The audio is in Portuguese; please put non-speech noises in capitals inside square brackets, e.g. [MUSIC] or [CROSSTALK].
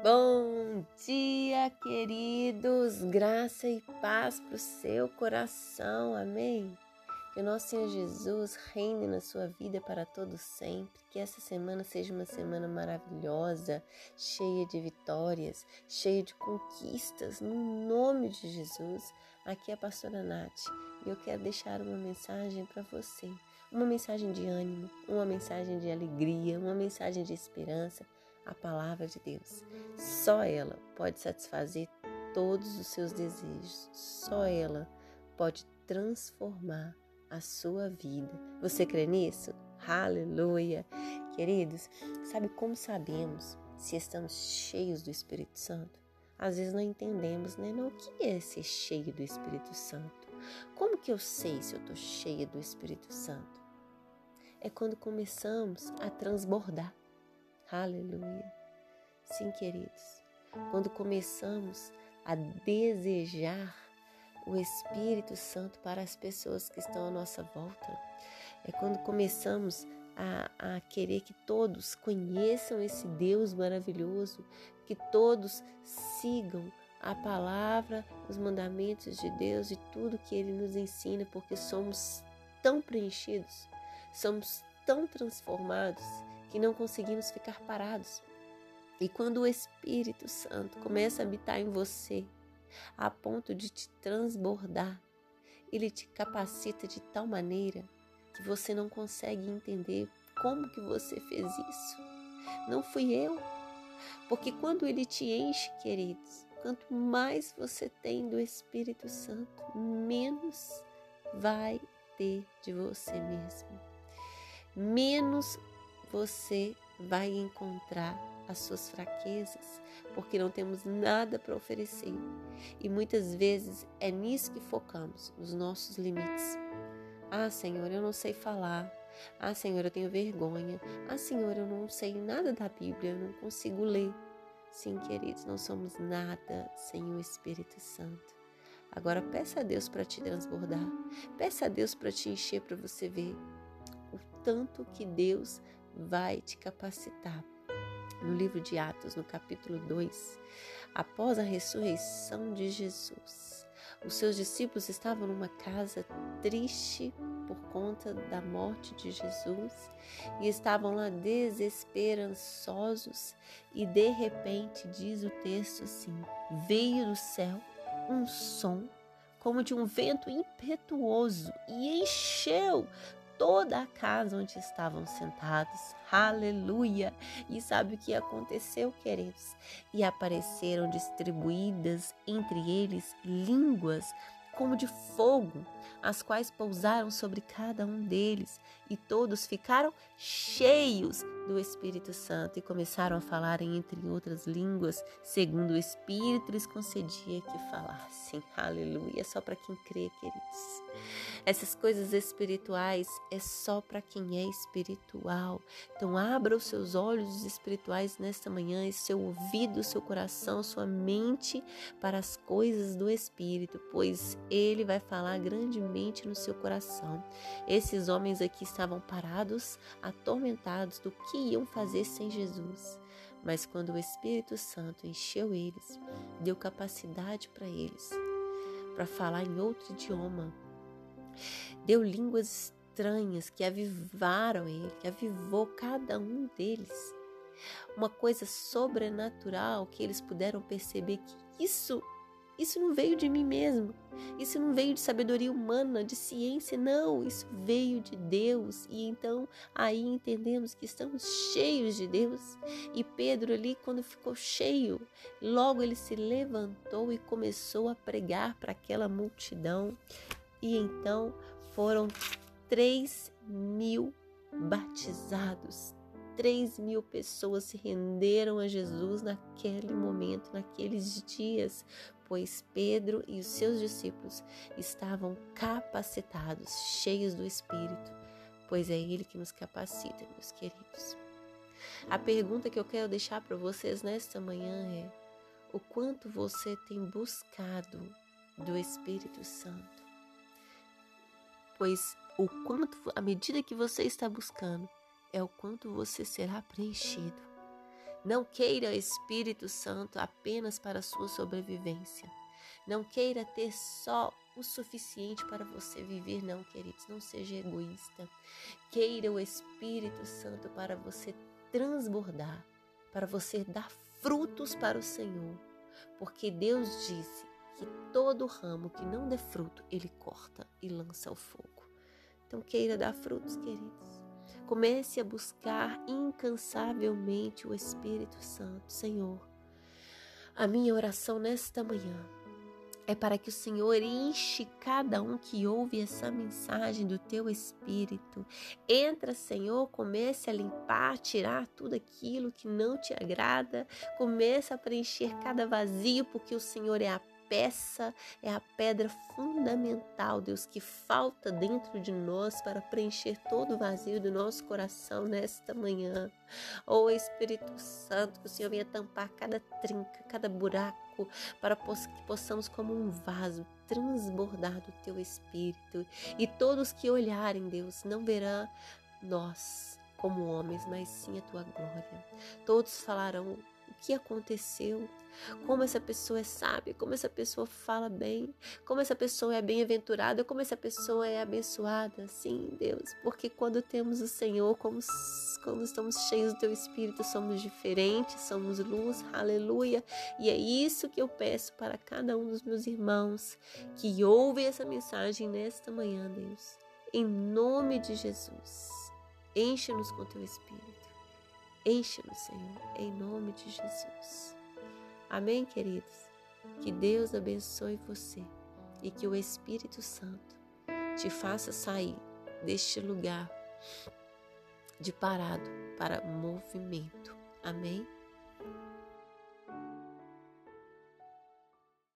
Bom dia, queridos, graça e paz para o seu coração, amém? Que o nosso Senhor Jesus reine na sua vida para todo sempre, que essa semana seja uma semana maravilhosa, cheia de vitórias, cheia de conquistas, no nome de Jesus. Aqui é a pastora Nath e eu quero deixar uma mensagem para você, uma mensagem de ânimo, uma mensagem de alegria, uma mensagem de esperança a palavra de Deus. Só ela pode satisfazer todos os seus desejos. Só ela pode transformar a sua vida. Você crê nisso? Aleluia! Queridos, sabe como sabemos se estamos cheios do Espírito Santo? Às vezes não entendemos, né? O que é ser cheio do Espírito Santo? Como que eu sei se eu estou cheia do Espírito Santo? É quando começamos a transbordar. Aleluia. Sim, queridos, quando começamos a desejar o Espírito Santo para as pessoas que estão à nossa volta, é quando começamos a, a, querer que todos conheçam esse Deus maravilhoso, que todos sigam a palavra, os mandamentos de Deus e tudo que Ele nos ensina, porque somos tão preenchidos, somos tão transformados que não conseguimos ficar parados. E quando o Espírito Santo começa a habitar em você, a ponto de te transbordar, ele te capacita de tal maneira que você não consegue entender como que você fez isso. Não fui eu. Porque quando ele te enche, queridos, quanto mais você tem do Espírito Santo, menos vai ter de você mesmo. Menos você vai encontrar as suas fraquezas, porque não temos nada para oferecer. E muitas vezes é nisso que focamos, nos nossos limites. Ah, Senhor, eu não sei falar. Ah, Senhor, eu tenho vergonha. Ah, Senhor, eu não sei nada da Bíblia, eu não consigo ler. Sim, queridos, não somos nada sem o Espírito Santo. Agora peça a Deus para te transbordar. Peça a Deus para te encher para você ver o tanto que Deus vai te capacitar. No livro de Atos, no capítulo 2, após a ressurreição de Jesus, os seus discípulos estavam numa casa triste por conta da morte de Jesus e estavam lá desesperançosos e de repente diz o texto assim: veio do céu um som como de um vento impetuoso e encheu toda a casa onde estavam sentados. Aleluia! E sabe o que aconteceu, queridos? E apareceram distribuídas entre eles línguas como de fogo, as quais pousaram sobre cada um deles, e todos ficaram cheios do Espírito Santo e começaram a falar entre outras línguas, segundo o Espírito lhes concedia que falassem. [LAUGHS] Aleluia! Só para quem crê, queridos. Essas coisas espirituais é só para quem é espiritual. Então abra os seus olhos espirituais nesta manhã, e seu ouvido, seu coração, sua mente para as coisas do Espírito, pois ele vai falar grandemente no seu coração. Esses homens aqui estavam parados, atormentados do que iam fazer sem Jesus. Mas quando o Espírito Santo encheu eles, deu capacidade para eles para falar em outro idioma, deu línguas estranhas que avivaram ele, que avivou cada um deles. Uma coisa sobrenatural que eles puderam perceber que isso isso não veio de mim mesmo. Isso não veio de sabedoria humana, de ciência, não. Isso veio de Deus. E então aí entendemos que estamos cheios de Deus. E Pedro, ali, quando ficou cheio, logo ele se levantou e começou a pregar para aquela multidão. E então foram três mil batizados. Três mil pessoas se renderam a Jesus naquele momento, naqueles dias, pois Pedro e os seus discípulos estavam capacitados, cheios do Espírito, pois é Ele que nos capacita, meus queridos. A pergunta que eu quero deixar para vocês nesta manhã é: o quanto você tem buscado do Espírito Santo? Pois o quanto, à medida que você está buscando, é o quanto você será preenchido. Não queira Espírito Santo apenas para sua sobrevivência. Não queira ter só o suficiente para você viver, não, queridos. Não seja egoísta. Queira o Espírito Santo para você transbordar, para você dar frutos para o Senhor. Porque Deus disse que todo ramo que não dê fruto, ele corta e lança ao fogo. Então, queira dar frutos, queridos. Comece a buscar incansavelmente o Espírito Santo. Senhor, a minha oração nesta manhã é para que o Senhor enche cada um que ouve essa mensagem do teu espírito. Entra, Senhor, comece a limpar, tirar tudo aquilo que não te agrada, comece a preencher cada vazio, porque o Senhor é a peça, é a pedra fundamental, Deus, que falta dentro de nós para preencher todo o vazio do nosso coração nesta manhã. Oh Espírito Santo, que o Senhor venha tampar cada trinca, cada buraco, para que possamos, como um vaso, transbordar do teu Espírito. E todos que olharem, Deus, não verão nós como homens, mas sim a tua glória. Todos falarão o que aconteceu, como essa pessoa é sábia, como essa pessoa fala bem, como essa pessoa é bem-aventurada, como essa pessoa é abençoada. Sim, Deus, porque quando temos o Senhor, como, como estamos cheios do Teu Espírito, somos diferentes, somos luz, aleluia. E é isso que eu peço para cada um dos meus irmãos que ouvem essa mensagem nesta manhã, Deus. Em nome de Jesus, enche-nos com Teu Espírito. Enche-nos, Senhor, em nome de Jesus. Amém, queridos? Que Deus abençoe você e que o Espírito Santo te faça sair deste lugar de parado para movimento. Amém?